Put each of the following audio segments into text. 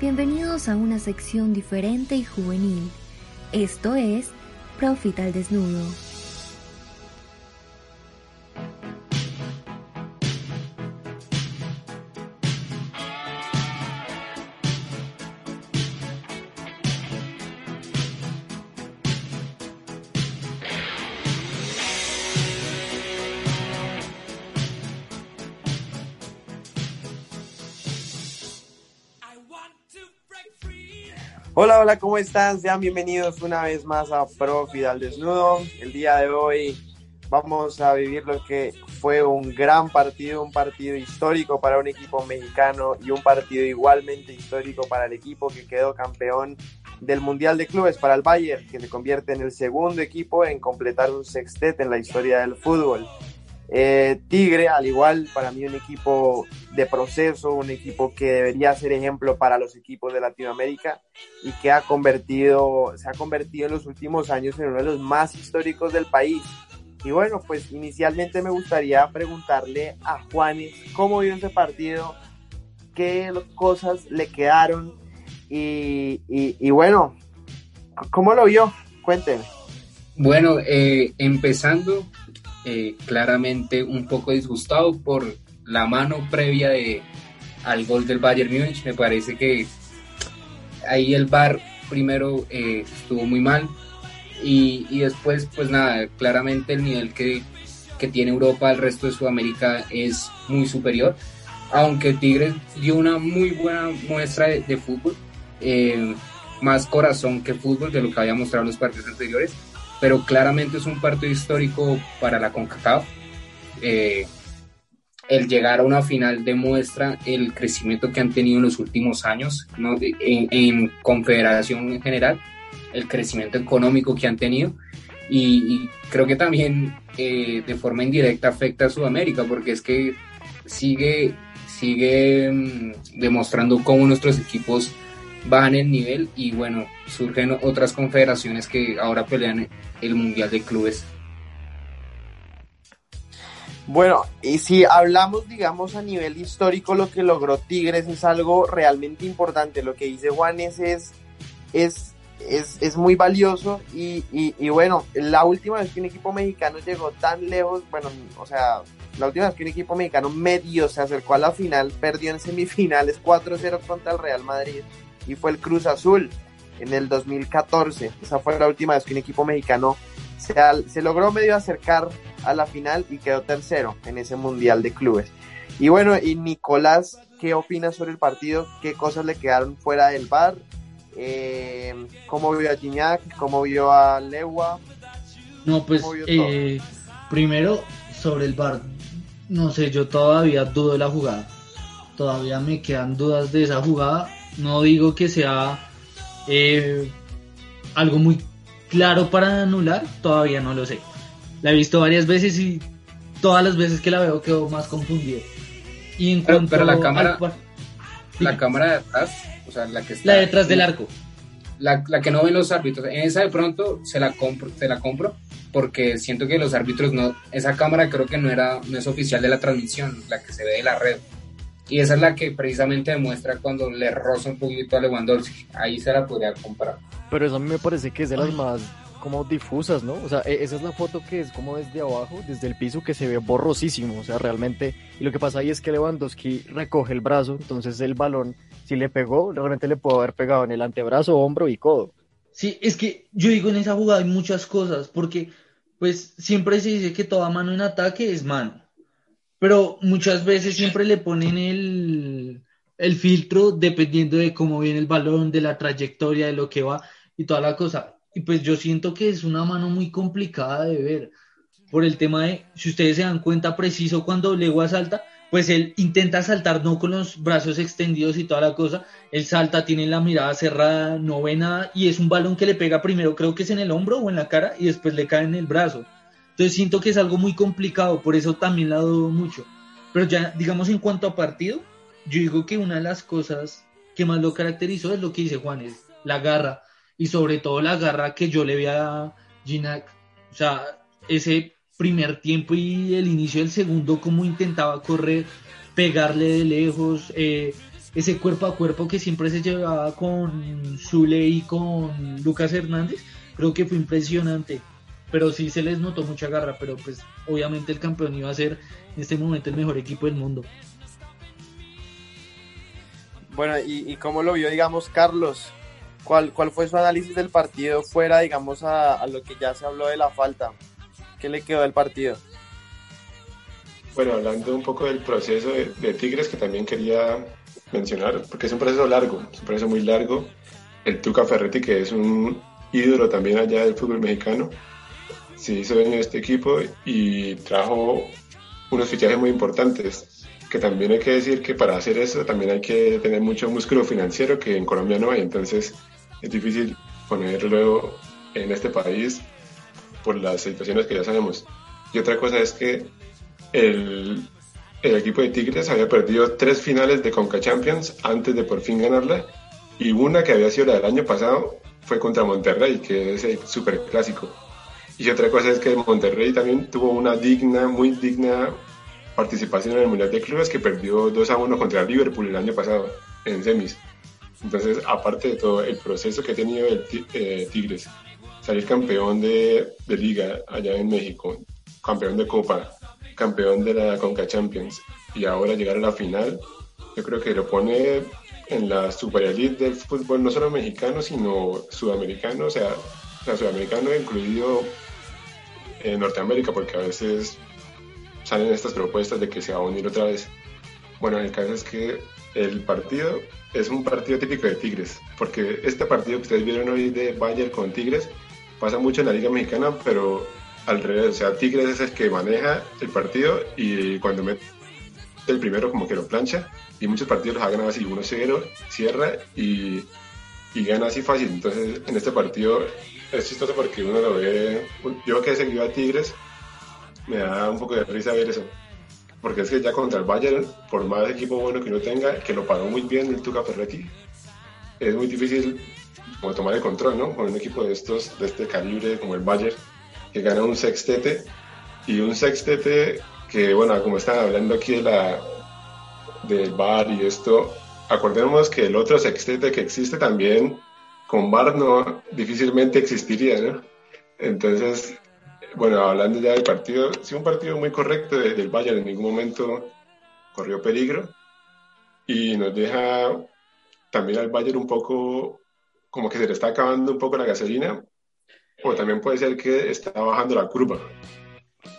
Bienvenidos a una sección diferente y juvenil. Esto es Profit al Desnudo. Hola, hola, ¿cómo están? Sean bienvenidos una vez más a Profit al Desnudo. El día de hoy vamos a vivir lo que fue un gran partido, un partido histórico para un equipo mexicano y un partido igualmente histórico para el equipo que quedó campeón del Mundial de Clubes para el Bayern, que se convierte en el segundo equipo en completar un sextete en la historia del fútbol. Eh, Tigre, al igual, para mí un equipo de proceso, un equipo que debería ser ejemplo para los equipos de Latinoamérica y que ha convertido, se ha convertido en los últimos años en uno de los más históricos del país. Y bueno, pues inicialmente me gustaría preguntarle a Juanes cómo vio ese partido, qué cosas le quedaron y, bueno, ¿cómo lo vio? Cuénteme. Bueno, eh, empezando, eh, claramente un poco disgustado por la mano previa de, al gol del Bayern Múnich. Me parece que ahí el VAR primero eh, estuvo muy mal y, y, después, pues nada, claramente el nivel que, que, tiene Europa al resto de Sudamérica es muy superior. Aunque Tigres dio una muy buena muestra de, fútbol, eh, más corazón que fútbol de lo que había mostrado en los partidos anteriores pero claramente es un partido histórico para la CONCACAF. Eh, el llegar a una final demuestra el crecimiento que han tenido en los últimos años en, confederación en general, el crecimiento económico que han tenido y, creo que también eh, de forma indirecta afecta a Sudamérica porque es que sigue, sigue mm, demostrando cómo nuestros equipos bajan el nivel y bueno, surgen otras confederaciones que ahora pelean el Mundial de Clubes. Bueno, y si hablamos, digamos, a nivel histórico, lo que logró Tigres es algo realmente importante. Lo que dice Juanes es, es, es, muy valioso y, y, bueno, la última vez que un equipo mexicano llegó tan lejos, bueno, o sea, la última vez que un equipo mexicano medio se acercó a la final, perdió en semifinales 4-0 contra el Real Madrid y fue el Cruz Azul en el 2014. Esa fue la última vez que un equipo mexicano se, se logró medio acercar a la final y quedó tercero en ese Mundial de Clubes. Y bueno, y Nicolás, ¿qué opinas sobre el partido? ¿Qué cosas le quedaron fuera del bar? Eh, ¿Cómo vio a Gignac? ¿Cómo vio a Lewa? No, pues eh, primero sobre el bar. No sé, yo todavía dudo de la jugada. Todavía me quedan dudas de esa jugada. No digo que sea eh, algo muy claro para anular, todavía no lo sé. La he visto varias veces y todas las veces que la veo quedo más confundido. Y en pero, pero la cámara, la cámara de atrás, o sea, la que está... La detrás del arco. La, la, que no ven los árbitros, en esa de pronto se la compro, se la compro porque siento que los árbitros no, esa cámara creo que no era, no es oficial de la transmisión, la que se ve de la red. Y esa es la que precisamente demuestra cuando le roza un poquito a Lewandowski. Ahí se la podría comprar. Pero eso a mí me parece que es de las más como difusas, ¿no? O sea, e-, esa es la foto que es como desde abajo, desde el piso, que se ve borrosísimo. O sea, realmente. Y lo que pasa ahí es que Lewandowski recoge el brazo, entonces el balón, si le pegó, realmente le puede haber pegado en el antebrazo, hombro y codo. Sí, es que yo digo en esa jugada hay muchas cosas, porque pues siempre se dice que toda mano en ataque es mano pero muchas veces siempre le ponen el, el filtro dependiendo de cómo viene el balón, de la trayectoria, de lo que va y toda la cosa. Y pues yo siento que es una mano muy complicada de ver. por el tema de, si ustedes se dan cuenta preciso cuando Legua salta, pues él intenta saltar no con los brazos extendidos y toda la cosa, él salta, tiene la mirada cerrada, no ve nada y es un balón que le pega primero, creo que es en el hombro o en la cara y después le cae en el brazo. Entonces siento que es algo muy complicado, por eso también la dudo mucho. Pero ya, digamos, en cuanto a partido, yo digo que una de las cosas que más lo caracterizó es lo que dice Juan, es la garra y sobre todo la garra que yo le vi a Ginac. O sea, ese primer tiempo y el inicio del segundo, como intentaba correr, pegarle de lejos, eh, ese cuerpo a cuerpo que siempre se llevaba con Zule y con Lucas Hernández, creo que fue impresionante. Pero sí se les notó mucha garra, pero pues obviamente el campeón iba a ser en este momento el mejor equipo del mundo. Bueno, ¿y, y cómo lo vio, digamos, Carlos? ¿Cuál, ¿Cuál fue su análisis del partido fuera, digamos, a, a lo que ya se habló de la falta? ¿Qué le quedó del partido? Bueno, hablando un poco del proceso de, Tigres, que también quería mencionar, porque es un proceso largo, es un proceso muy largo. El Tuca Ferretti, que es un ídolo también allá del fútbol mexicano, se hizo dueño de este equipo y trajo unos fichajes muy importantes, que también hay que decir que para hacer eso también hay que tener mucho músculo financiero que en Colombia no hay, entonces es difícil ponerlo en este país por las situaciones que ya sabemos. Y otra cosa es que el, el equipo de Tigres había perdido tres finales de Conca Champions antes de por fin ganarla y una que había sido la del año pasado fue contra Monterrey, que es el super clásico. Y otra cosa es que Monterrey también tuvo una digna, muy digna participación en el Mundial de Clubes que perdió 2 a 1 contra Liverpool el año pasado en semis. Entonces, aparte de todo el proceso que ha tenido el eh, Tigres salir campeón de, liga allá en México, campeón de Copa, campeón de la Conca Champions y ahora llegar a la final, yo creo que lo pone en la super elite del fútbol no solo mexicano, sino sudamericano, o sea, la sudamericano incluido en Norteamérica, porque a veces salen estas propuestas de que se va a unir otra vez. Bueno, el caso es que el partido es un partido típico de Tigres, porque este partido que ustedes vieron hoy de Bayern con Tigres pasa mucho en la Liga Mexicana, pero al revés, o sea, Tigres es el que maneja el partido y cuando mete el primero como que lo plancha y muchos partidos los ha ganado así 1-0, cierra y, y, gana así fácil. Entonces en este partido es chistoso porque uno lo ve, yo que he seguido a Tigres, me da un poco de risa ver eso. Porque es que ya contra el Bayern, por más equipo bueno que uno tenga, que lo pagó muy bien el Tuca Ferretti, es muy difícil como tomar el control, ¿no? Con un equipo de estos, de este calibre como el Bayern, que gana un sextete y un sextete que, bueno, como están hablando aquí de la, del bar y esto, acordemos que el otro sextete que existe también con bar no difícilmente existiría, ¿no? Entonces, bueno, hablando ya del partido, sí, un partido muy correcto del Bayern, en ningún momento corrió peligro y nos deja también al Bayern un poco como que se le está acabando un poco la gasolina, o también puede ser que está bajando la curva,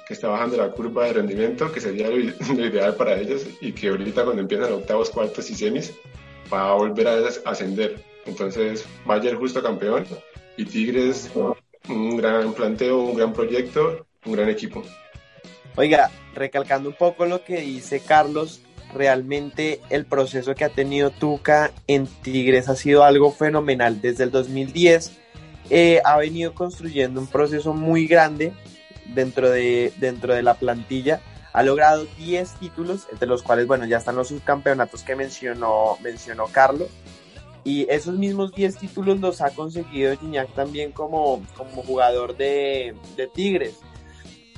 que está bajando la curva de rendimiento, que sería lo, ideal para ellos, y que ahorita cuando empiezan octavos, cuartos y semis, va a volver a ascender. Entonces, Bayern justo campeón, y Tigres un gran planteo, un gran proyecto, un gran equipo. Oiga, recalcando un poco lo que dice Carlos, realmente el proceso que ha tenido Tuca en Tigres ha sido algo fenomenal. Desde el 2010 eh, ha venido construyendo un proceso muy grande dentro de, dentro de la plantilla. Ha logrado 10 títulos, entre los cuales, bueno, ya están los subcampeonatos que mencionó, mencionó Carlos. Y esos mismos 10 títulos los ha conseguido Gignac también como, como jugador de, de Tigres.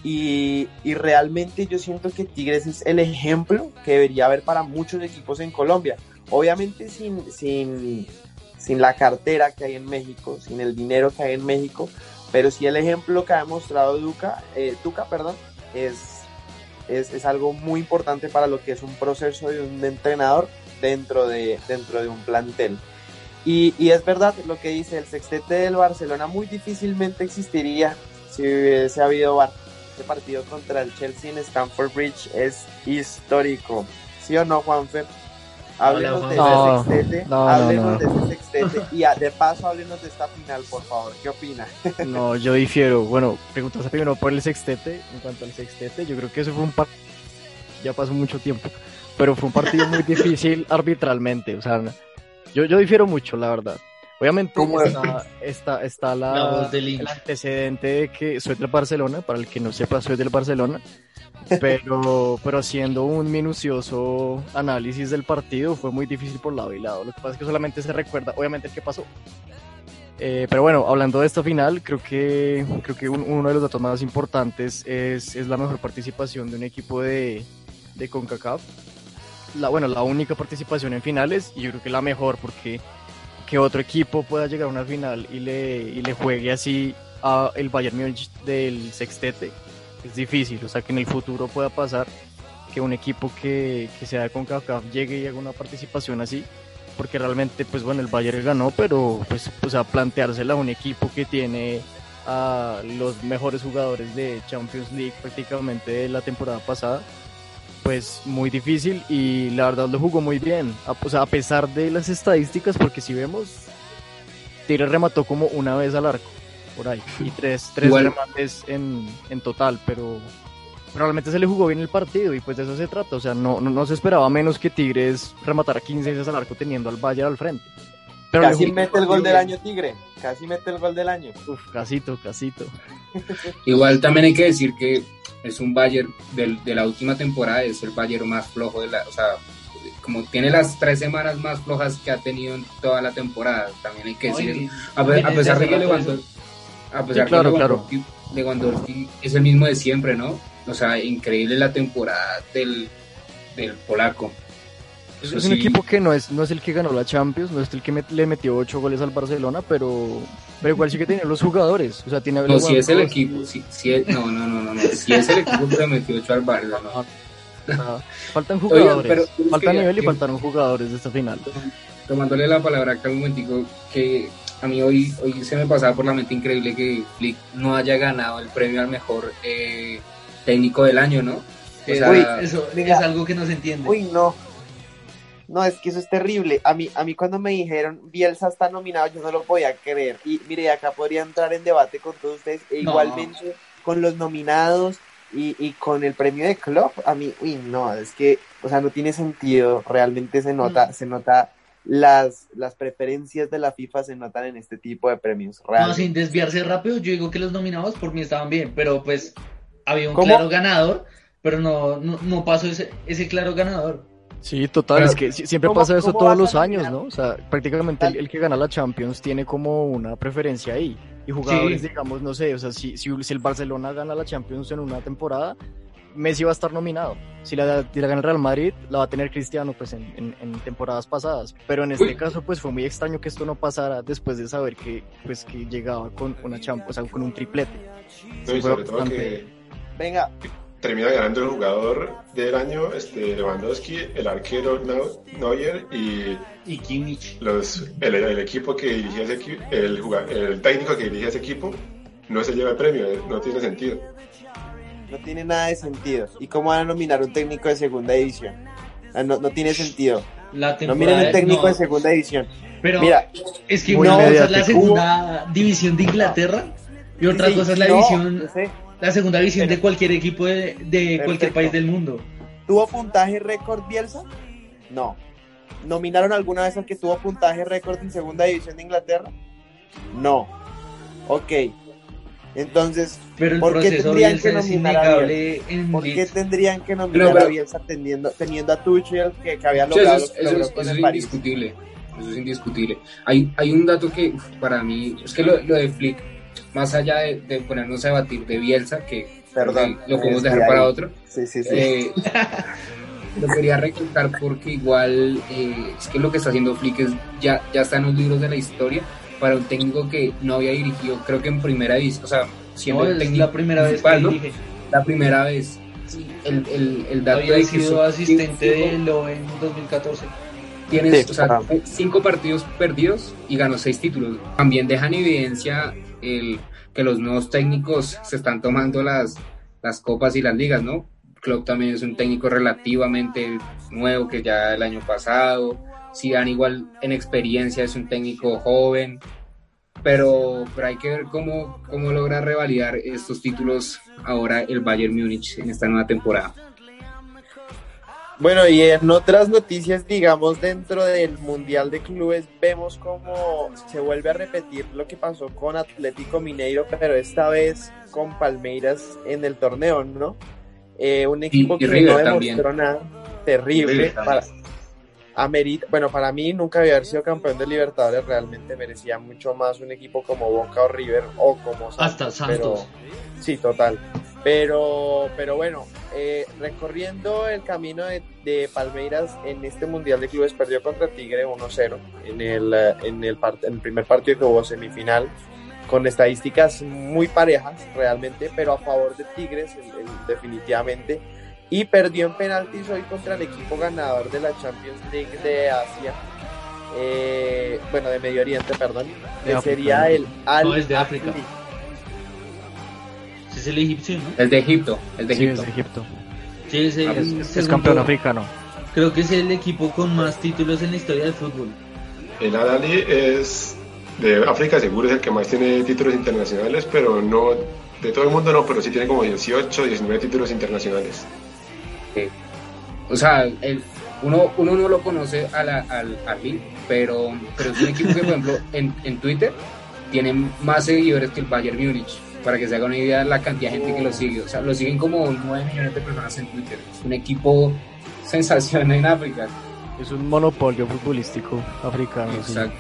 Y, y, realmente yo siento que Tigres es el ejemplo que debería haber para muchos equipos en Colombia. Obviamente sin, sin, sin la cartera que hay en México, sin el dinero que hay en México, pero sí el ejemplo que ha demostrado Duca, eh, Tuca perdón, es, es, es, algo muy importante para lo que es un proceso de un entrenador dentro de, dentro de un plantel. Y, y es verdad lo que dice el sextete del Barcelona, muy difícilmente existiría si hubiese habido Bar este partido contra el Chelsea en Stamford Bridge es histórico. ¿Sí o no, Juanfer? Háblenos de ese sextete, háblenos de ese sextete y de paso háblenos de esta final, por favor. ¿Qué opina? No, yo difiero. Bueno, preguntas primero por el sextete. En cuanto al sextete, yo creo que eso fue un partido. Ya pasó mucho tiempo, pero fue un partido muy difícil arbitralmente. O sea, yo, yo difiero mucho, la verdad. Obviamente está, está, está la, el antecedente de que soy del Barcelona, para el que no sepa, soy del Barcelona, pero, pero haciendo un minucioso análisis del partido fue muy difícil por lado y lado. Lo que pasa es que solamente se recuerda, obviamente, el que pasó. Eh, pero bueno, hablando de esta final, creo que, creo que uno de los datos más importantes es, es la mejor participación de un equipo de, de CONCACAF. La, bueno, la única participación en finales y yo creo que la mejor porque que otro equipo pueda llegar a una final y le, y le juegue así a el Bayern Múnich del sextete es difícil, o sea que en el futuro pueda pasar que un equipo que, que sea de CONCACAF llegue y haga una participación así, porque realmente pues bueno el Bayern ganó, pero pues o sea, planteársela a un equipo que tiene a los mejores jugadores de Champions League prácticamente de la temporada pasada, pues muy difícil y la verdad lo jugó muy bien, a, o sea, a pesar de las estadísticas, porque si vemos, Tigre remató como una vez al arco, por ahí, y tres, tres remates en, en total, pero realmente se le jugó bien el partido y pues de eso se trata, o sea, no, no, se esperaba menos que Tigres rematara 15 veces al arco teniendo al Bayern al frente. Pero casi mete el gol del año Tigre, casi mete el gol del año. Uf, casito, casito. Igual también hay que decir que es un Bayern de la última temporada, es el Bayern más flojo de la, o sea, como tiene las tres semanas más flojas que ha tenido en toda la temporada, también hay que decir A, pesar de que Lewandowski, a pesar de que Lewandowski, es el mismo de siempre, ¿no? O sea, increíble la temporada del, del polaco. Es un equipo que no es, no es el que ganó la Champions, no es el que le metió ocho goles al Barcelona, pero, pero igual sí que tiene los jugadores. O sea, tiene no, si es el equipo, si, es, no, no, no, no, si es el equipo que le metió ocho al Barcelona. faltan jugadores, falta nivel y faltaron jugadores de esta final. Tomándole la palabra acá un momentico, que a mí hoy, hoy se me pasaba por la mente increíble que Flick no haya ganado el premio al mejor eh, técnico del año, ¿no? uy, eso es algo que no se entiende. Uy, no. No, es que eso es terrible. A mí, a mí cuando me dijeron Bielsa está nominado, yo no lo podía creer. Y mire, acá podría entrar en debate con todos ustedes, e igualmente con los nominados y, y, con el premio de club. A mí, uy, no, es que, o sea, no tiene sentido. Realmente se nota, mm. se nota las, las preferencias de la FIFA se notan en este tipo de premios. No, sin desviarse rápido, yo digo que los nominados por mí estaban bien, pero pues había un claro ganador, pero no, no, pasó ese, ese claro ganador. Sí, total, es que siempre pasa eso todos los años, ¿no? O sea, prácticamente el, que gana la Champions tiene como una preferencia ahí. Y jugadores, digamos, no sé, o sea, si, si, el Barcelona gana la Champions en una temporada, Messi va a estar nominado. Si la, la gana el Real Madrid, la va a tener Cristiano, pues en, en, temporadas pasadas. Pero en este caso, pues fue muy extraño que esto no pasara después de saber que, pues, que llegaba con una Champions, o sea, con un triplete. Venga. Termina ganando el jugador del año, este, Lewandowski, el arquero Neuer y, y Kimmich. Los, el, equipo que dirigía ese equipo, el, el técnico que dirigía ese equipo, no se lleva el premio, eh, no tiene sentido. No tiene nada de sentido. ¿Y cómo van a nominar un técnico de segunda división? Ah, no, no tiene sentido. La no miren el técnico de segunda división. Pero Mira, es que una cosa es la segunda división de Inglaterra y otra cosa es la división la segunda división de cualquier equipo de, cualquier país del mundo. ¿Tuvo puntaje récord Bielsa? No. ¿Nominaron alguna vez al que tuvo puntaje récord en segunda división de Inglaterra? No. Ok. Entonces, ¿por qué tendrían que nominar a Bielsa? ¿Por qué tendrían que nominar a Bielsa teniendo, teniendo a Tuchel que, que había logrado eso, es, eso, es indiscutible. Eso es indiscutible. Hay, hay un dato que para mí, es que lo, lo de Flick más allá de, ponernos a debatir de Bielsa, que lo podemos dejar para otro, sí, sí, sí. Eh, lo quería recordar porque igual eh, es que lo que está haciendo Flick es, ya, ya está en los libros de la historia para un técnico que no había dirigido, creo que en primera división, o sea, siendo el técnico la primera vez que ¿no? La primera vez. El, el, el dato había sido asistente de lo en 2014 tienes o sea, cinco partidos perdidos y ganó seis títulos. También dejan evidencia el, que los nuevos técnicos se están tomando las, las copas y las ligas, ¿no? Klopp también es un técnico relativamente nuevo que ya el año pasado. Zidane igual en experiencia es un técnico joven, pero, pero hay que ver cómo, cómo logra revalidar estos títulos ahora el Bayern Múnich en esta nueva temporada. Bueno, y en otras noticias, digamos, dentro del Mundial de Clubes, vemos cómo se vuelve a repetir lo que pasó con Atlético Mineiro, pero esta vez con Palmeiras en el torneo, ¿no? Eh, un equipo que no demostró nada terrible. Para, bueno, para mí nunca había haber sido campeón de Libertadores, realmente merecía mucho más un equipo como Boca o River o como Santos. Hasta Santos. sí, total. Pero, pero bueno, eh, recorriendo el camino de, Palmeiras en este Mundial de Clubes, perdió contra Tigre 1-0 en el, eh, en, el, en el primer partido que hubo semifinal, con estadísticas muy parejas realmente, pero a favor de Tigres definitivamente. Y perdió en penaltis hoy contra el equipo ganador de la Champions League de Asia, eh, bueno, de Medio Oriente, perdón, que sería el Al no, es de África es el egipcio, El de Egipto, el de Egipto. Sí, es Egipto. Sí, es, es, campeón africano. Creo que es el equipo con más títulos en la historia del fútbol. El Al-Ali es de África, seguro es el que más tiene títulos internacionales, pero no de todo el mundo no, pero sí tiene como 18, 19 títulos internacionales. O sea, el, uno, uno no lo conoce al, al, pero, pero es un equipo que, por ejemplo, en, en Twitter tiene más seguidores que el Bayern Múnich para que se haga una idea de la cantidad de gente que lo sigue. O sea, lo siguen como 9 millones de personas en Twitter. Es un equipo sensación en África. Es un monopolio futbolístico africano. Exacto.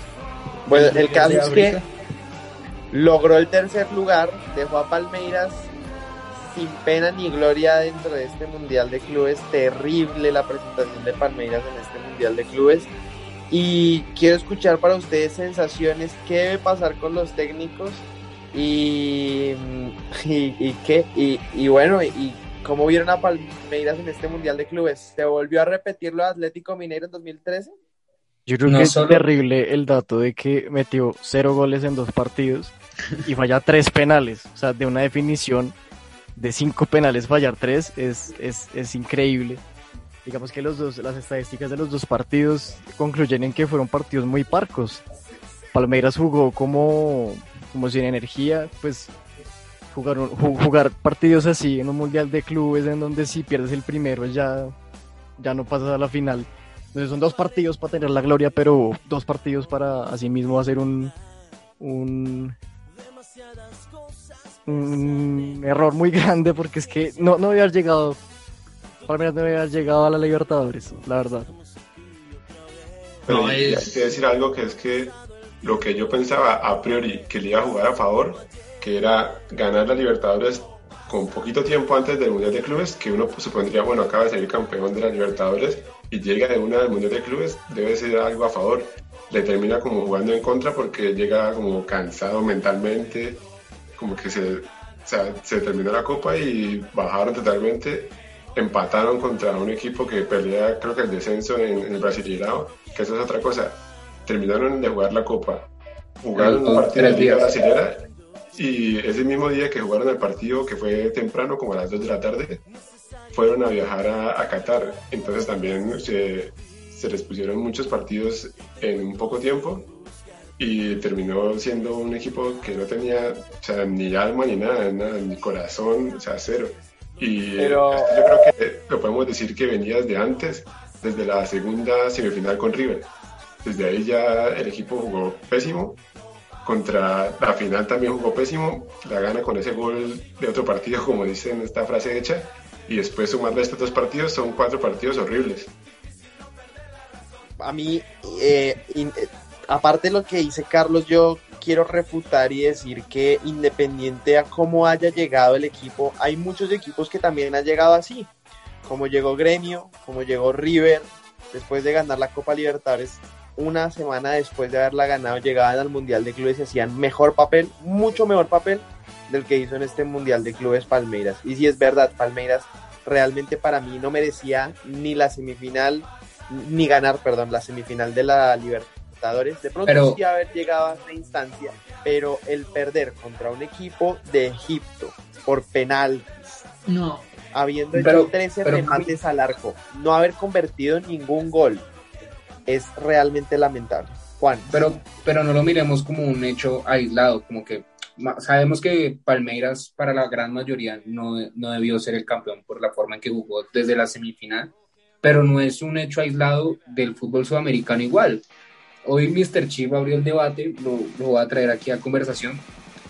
Bueno, el caso es que logró el tercer lugar, dejó a Palmeiras sin pena ni gloria dentro de este Mundial de Clubes. Terrible la presentación de Palmeiras en este Mundial de Clubes. Y quiero escuchar para ustedes sensaciones, qué debe pasar con los técnicos y, y, qué, y, bueno, y cómo vieron a Palmeiras en este Mundial de Clubes. ¿Se volvió a repetir lo de Atlético Mineiro en 2013? Yo creo que es terrible el dato de que metió cero goles en dos partidos y falla tres penales. O sea, de una definición de cinco penales fallar tres es, es, es increíble. Digamos que los dos, las estadísticas de los dos partidos concluyen en que fueron partidos muy parcos. Palmeiras jugó como como sin energía, pues jugar, jugar partidos así en un mundial de clubes en donde si pierdes el primero ya, ya no pasas a la final. Entonces son dos partidos para tener la gloria, pero dos partidos para así mismo hacer un, un, un error muy grande porque es que no, no había llegado, para no había llegado a la Libertadores, la verdad. no, es... que decir algo que es que lo que yo pensaba a priori que le iba a jugar a favor, que era ganar la Libertadores con poquito tiempo antes del Mundial de Clubes, que uno supondría, bueno, acaba de salir campeón de la Libertadores y llega de una del Mundial de Clubes, debe ser algo a favor. Le termina como jugando en contra porque llega como cansado mentalmente, como que se, se terminó la copa y bajaron totalmente empataron contra un equipo que pelea creo que el descenso en, en el Brasileirao, que eso es otra cosa terminaron de jugar la Copa, jugaron un partido de Liga Brasilera y ese mismo día que jugaron el partido, que fue temprano, como a las 2 de la tarde, fueron a viajar a, Qatar. Entonces también se, se, les pusieron muchos partidos en un poco tiempo y terminó siendo un equipo que no tenía ni alma ni nada, ni corazón, o sea, cero. Y yo creo que lo podemos decir que venía desde antes, desde la segunda semifinal con River desde ahí ya el equipo jugó pésimo. Contra la final también jugó pésimo. La gana con ese gol de otro partido, como dicen esta frase hecha. Y después sumarle estos dos partidos, son cuatro partidos horribles. A mí, eh, eh, aparte de lo que dice Carlos, yo quiero refutar y decir que independiente a cómo haya llegado el equipo, hay muchos equipos que también han llegado así, como llegó Gremio, como llegó River, después de ganar la Copa Libertadores, una semana después de haberla ganado, llegaban al Mundial de Clubes y hacían mejor papel, mucho mejor papel del que hizo en este Mundial de Clubes Palmeiras. Y si es verdad, Palmeiras realmente para mí no merecía ni la semifinal, ni ganar, perdón, la semifinal de la Libertadores. De pronto sí haber llegado a esta instancia, pero el perder contra un equipo de Egipto por penaltis. No, habiendo hecho 13 remates al arco, no haber convertido ningún gol, es realmente lamentable. Juan. Pero, pero no lo miremos como un hecho aislado, como que sabemos que Palmeiras para la gran mayoría no, no debió ser el campeón por la forma en que jugó desde la semifinal, pero no es un hecho aislado del fútbol sudamericano igual. Hoy Mr. Chip abrió el debate, lo, lo voy a traer aquí a conversación,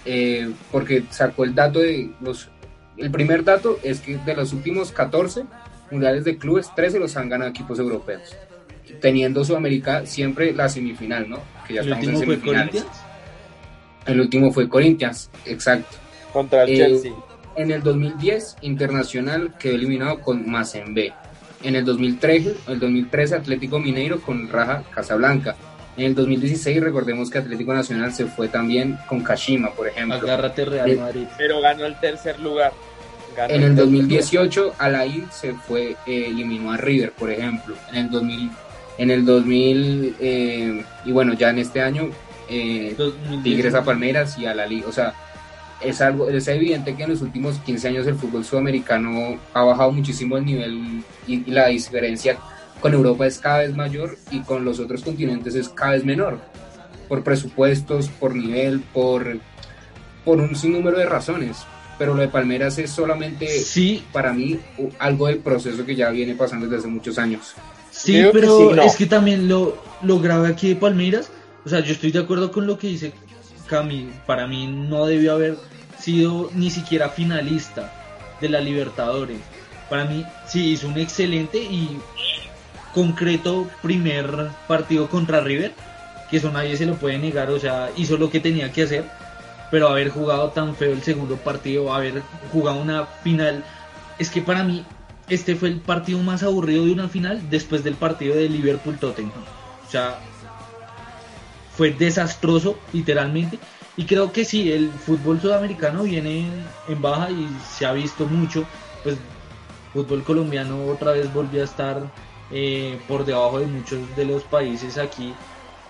eh, porque sacó el dato de los... El primer dato es que de los últimos 14 mundiales de clubes, 13 los han ganado equipos europeos, teniendo Sudamérica siempre la semifinal, ¿no? Que ya ¿El último fue Corinthians? El último fue Corinthians, exacto. Contra el eh, Chelsea. En el 2010, Internacional quedó eliminado con B En el 2013, el 2013 Atlético Mineiro con Raja Casablanca. En el 2016 recordemos que Atlético Nacional se fue también con Kashima, por ejemplo. Agárrate Real eh, Madrid. Pero ganó el tercer lugar. en el, 2018 Alain se fue, eh, eliminó a River, por ejemplo. En el 2000, en el 2000 eh, y bueno, ya en este año eh, Tigres a Palmeiras y a la Liga. O sea, es algo, es evidente que en los últimos 15 años el fútbol sudamericano ha bajado muchísimo el nivel y la diferencia con Europa es cada vez mayor y con los otros continentes es cada vez menor, por presupuestos, por nivel, por, por un sinnúmero de razones. Pero lo de Palmeras es solamente, sí. para mí, algo del proceso que ya viene pasando desde hace muchos años. Sí, pero es que también lo, lo grave aquí de Palmeiras, o sea, yo estoy de acuerdo con lo que dice Cami, para mí no debió haber sido ni siquiera finalista de la Libertadores. Para mí sí hizo un excelente y concreto primer partido contra River, que eso nadie se lo puede negar, o sea, hizo lo que tenía que hacer, pero haber jugado tan feo el segundo partido, haber jugado una final, es que para mí este fue el partido más aburrido de una final después del partido de Liverpool Tottenham. O sea, fue desastroso literalmente. Y creo que sí, el fútbol sudamericano viene en baja y se ha visto mucho, pues fútbol colombiano otra vez volvió a estar eh, por debajo de muchos de los países aquí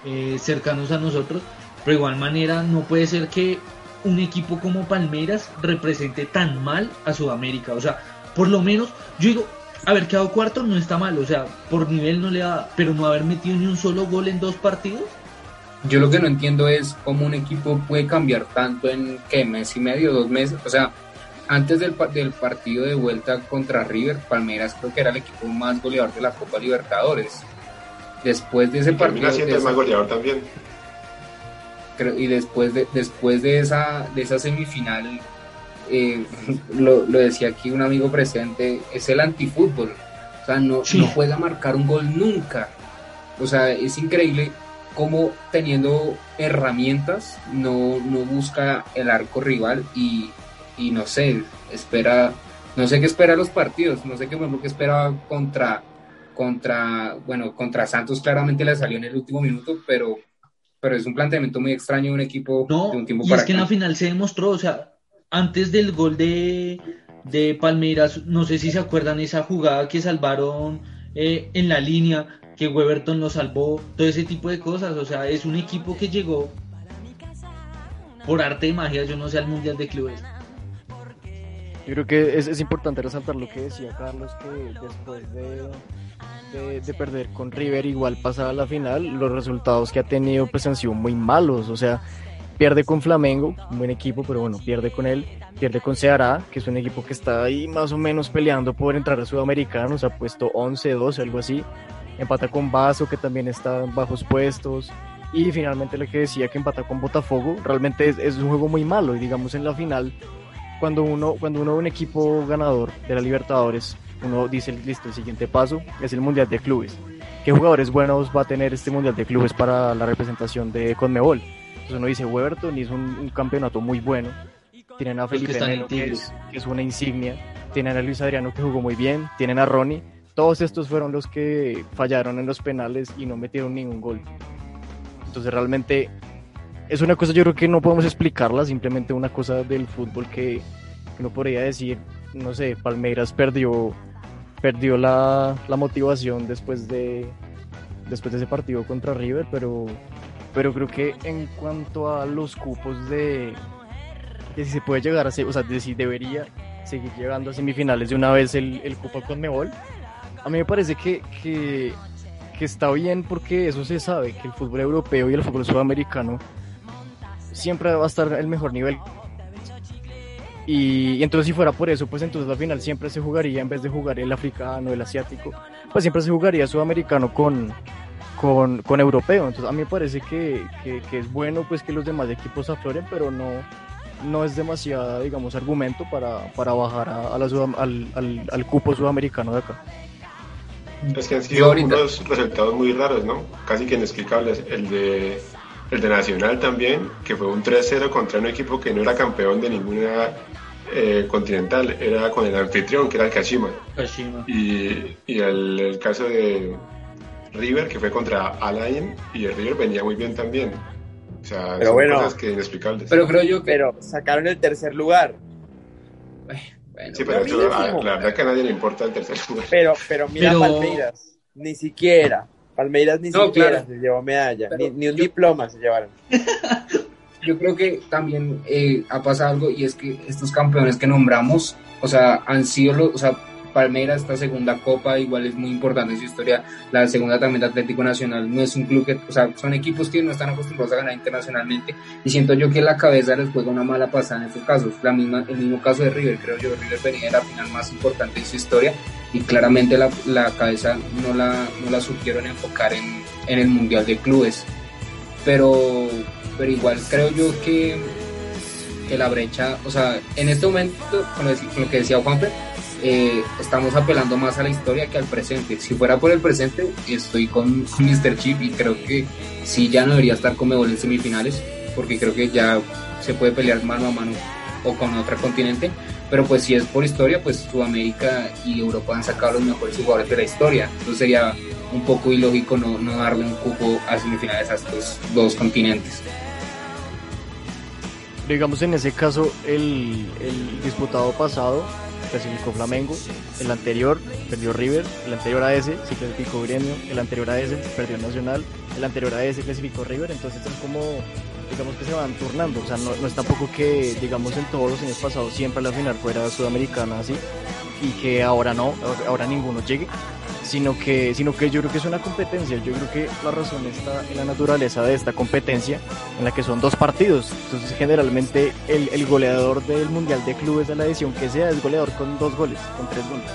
eh, cercanos a nosotros, pero de igual manera no puede ser que un equipo como Palmeiras represente tan mal a Sudamérica, o sea, por lo menos yo digo, haber quedado cuarto no está mal, o sea, por nivel no le da, pero no haber metido ni un solo gol en dos partidos. Yo lo que no entiendo es cómo un equipo puede cambiar tanto en qué mes y medio, dos meses, o sea, antes del, del, partido de vuelta contra River, Palmeiras creo que era el equipo más goleador de la Copa Libertadores. Después de ese partido. siendo el más goleador también. y después de, después de esa, de esa semifinal, eh, lo, decía aquí un amigo presente, es el antifútbol. O sea, no, no juega a marcar un gol nunca. O sea, es increíble cómo teniendo herramientas no, no busca el arco rival y y no sé, espera, no sé qué espera los partidos, no sé qué, qué espera contra, contra, bueno, contra Santos claramente le salió en el último minuto, pero, pero es un planteamiento muy extraño de un equipo no, de un tiempo y es que en la final se demostró, o sea, antes del gol de, de Palmeiras, no sé si se acuerdan esa jugada que salvaron eh, en la línea, que Weberton lo salvó, todo ese tipo de cosas, o sea, es un equipo que llegó por arte de magia, yo no sé, al Mundial de Clubes. Yo creo que es, es, importante resaltar lo que decía Carlos, que después de, de, perder con River, igual pasada la final, los resultados que ha tenido pues han sido muy malos. O sea, pierde con Flamengo, un buen equipo, pero bueno, pierde con él, pierde con Ceará, que es un equipo que está ahí más o menos peleando por entrar a Sudamericanos, ha puesto 11, 12, algo así. Empata con Vaso, que también está en bajos puestos. Y finalmente lo que decía que empata con Botafogo, realmente es, un juego muy malo. Y digamos en la final cuando uno, cuando uno ve un equipo ganador de la Libertadores, uno dice, listo, el siguiente paso es el Mundial de Clubes. ¿Qué jugadores buenos va a tener este Mundial de Clubes para la representación de Conmebol? Entonces uno dice, Weberton hizo un, un campeonato muy bueno. Tienen a Felipe Melo, que es, que es una insignia. Tienen a Luis Adriano, que jugó muy bien. Tienen a Ronnie. Todos estos fueron los que fallaron en los penales y no metieron ningún gol. Entonces realmente es una cosa yo creo que no podemos explicarla, simplemente una cosa del fútbol que, uno podría decir, no sé, Palmeiras perdió, perdió la, motivación después de, después de ese partido contra River, pero, pero creo que en cuanto a los cupos de, de si se puede llegar a o sea, de si debería seguir llegando a semifinales de una vez el, el Copa Conmebol. A mí me parece que, que, que está bien porque eso se sabe, que el fútbol europeo y el fútbol sudamericano siempre va a estar el mejor nivel. Y, y, entonces si fuera por eso, pues entonces al final siempre se jugaría, en vez de jugar el africano, el asiático, pues siempre se jugaría sudamericano con, con, con europeo. Entonces a mí me parece que, que, que, es bueno pues que los demás equipos afloren, pero no, no es demasiado, digamos, argumento para, para bajar a, a la al, al, al cupo sudamericano de acá. Es que han sido unos resultados muy raros, ¿no? Casi que inexplicables. El de, el de Nacional también, que fue un 3-0 contra un equipo que no era campeón de ninguna eh, continental, era con el anfitrión, que era el Kashima. Kashima. Y, y el, el, caso de River, que fue contra Alain, y el River venía muy bien también. O sea, pero son bueno, cosas que inexplicables. Pero creo yo que... Pero sacaron el tercer lugar. Bueno, sí, pero eso, la, la, verdad que a nadie le importa el tercer lugar. Pero, pero mira pero... Palmeiras, ni siquiera. Palmeiras ni no, siquiera claro. se llevó medalla, pero ni, ni, un yo... diploma se llevaron. Yo creo que también eh, ha pasado algo y es que estos campeones que nombramos, o sea, han sido los, o sea, Palmeiras, esta segunda copa, igual es muy importante en su historia. La segunda también de Atlético Nacional no es un club que, o sea, son equipos que no están acostumbrados a ganar internacionalmente. Y siento yo que la cabeza les juega una mala pasada en estos casos. La misma, el mismo caso de River, creo yo, River venía la final más importante en su historia y claramente la, la cabeza no la, no la supieron enfocar en, en el Mundial de Clubes. Pero, pero igual creo yo que, que la brecha, o sea, en este momento, con lo que decía Juanfer, eh, estamos apelando más a la historia que al presente. Si fuera por el presente, estoy con, Mr. Chip y creo que sí ya no debería estar con Mebol en semifinales, porque creo que ya se puede pelear mano a mano o con otro continente. Pero pues si es por historia, pues Sudamérica y Europa han sacado los mejores jugadores de la historia. Entonces sería un poco ilógico no, no darle un cupo a semifinales a estos dos continentes digamos en ese caso el, el disputado pasado clasificó Flamengo, el anterior perdió River, el anterior a ese sí clasificó Gremio, el anterior a ese perdió Nacional, el anterior a ese clasificó River, entonces son como, digamos que se van turnando, o sea, no, no es tampoco que, digamos, en todos los años pasados siempre la final fuera sudamericana así, y que ahora no, ahora ninguno llegue, sino que, sino que yo creo que es una competencia. Yo creo que la razón está en la naturaleza de esta competencia, en la que son dos partidos. Entonces, generalmente, el, el goleador del Mundial de Clubes de la edición que sea es goleador con dos goles, con tres goles.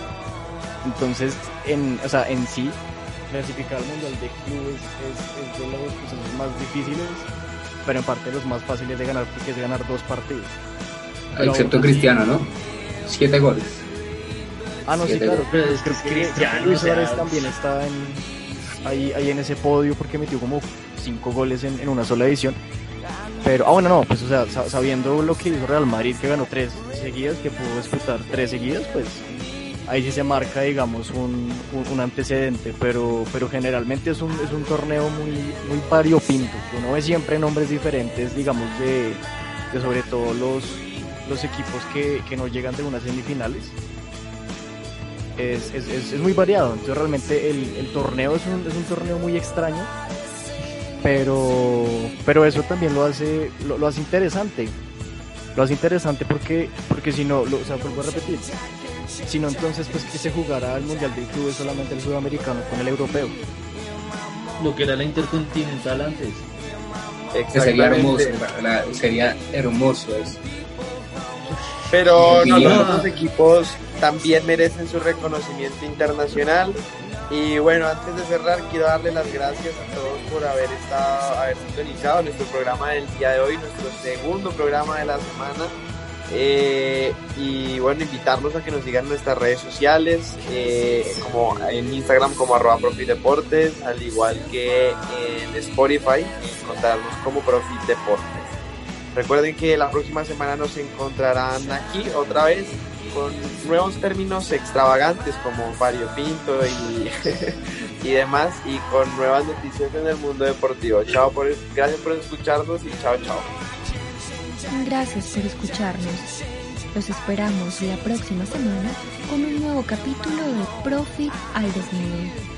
Entonces, en, o sea, en sí, clasificar al Mundial de Clubes es, es de los procesos más difíciles, pero en parte los más fáciles de ganar, porque es ganar dos partidos. Pero, Excepto Cristiano, ¿no? Siete goles. Ah, no, sí, claro. Pero es que Cristiano, Luis Suárez también está en, ahí, ahí en ese podio porque metió como cinco goles en, en, una sola edición. Pero, ah, bueno, no, pues, o sea, sabiendo lo que hizo Real Madrid, que ganó tres seguidas, que pudo disputar tres seguidas, pues ahí sí se marca, digamos, un, un, un, antecedente, pero, pero generalmente es un, es un torneo muy, muy variopinto. Uno ve siempre nombres diferentes, digamos, de, de sobre todo los, los equipos que, que no llegan de unas semifinales es, es, es, muy variado. Entonces realmente el, el torneo es un, es un, torneo muy extraño, pero, pero eso también lo hace, lo, lo, hace interesante. Lo hace interesante porque, porque si no, lo, o sea, vuelvo a repetir, si no entonces pues que se jugará el Mundial del Club es solamente el sudamericano con el europeo. Lo que era la intercontinental antes. Sería hermoso, la, sería hermoso eso. Pero no, los otros equipos también merecen su reconocimiento internacional. Y bueno, antes de cerrar, quiero darle las gracias a todos por haber estado, haber sintonizado nuestro programa del día de hoy, nuestro segundo programa de la semana. Eh, y bueno, invitarlos a que nos sigan nuestras redes sociales, eh, como en Instagram como arroba Deportes, al igual que en Spotify, encontrarnos como Profit Deportes. Recuerden que la próxima semana nos encontrarán aquí otra vez con nuevos términos extravagantes como variopinto y, y demás y con nuevas noticias en el mundo deportivo. Chao por, gracias por escucharnos y chao, chao. Gracias por escucharnos. Los esperamos la próxima semana con un nuevo capítulo de Profit al Desnudo.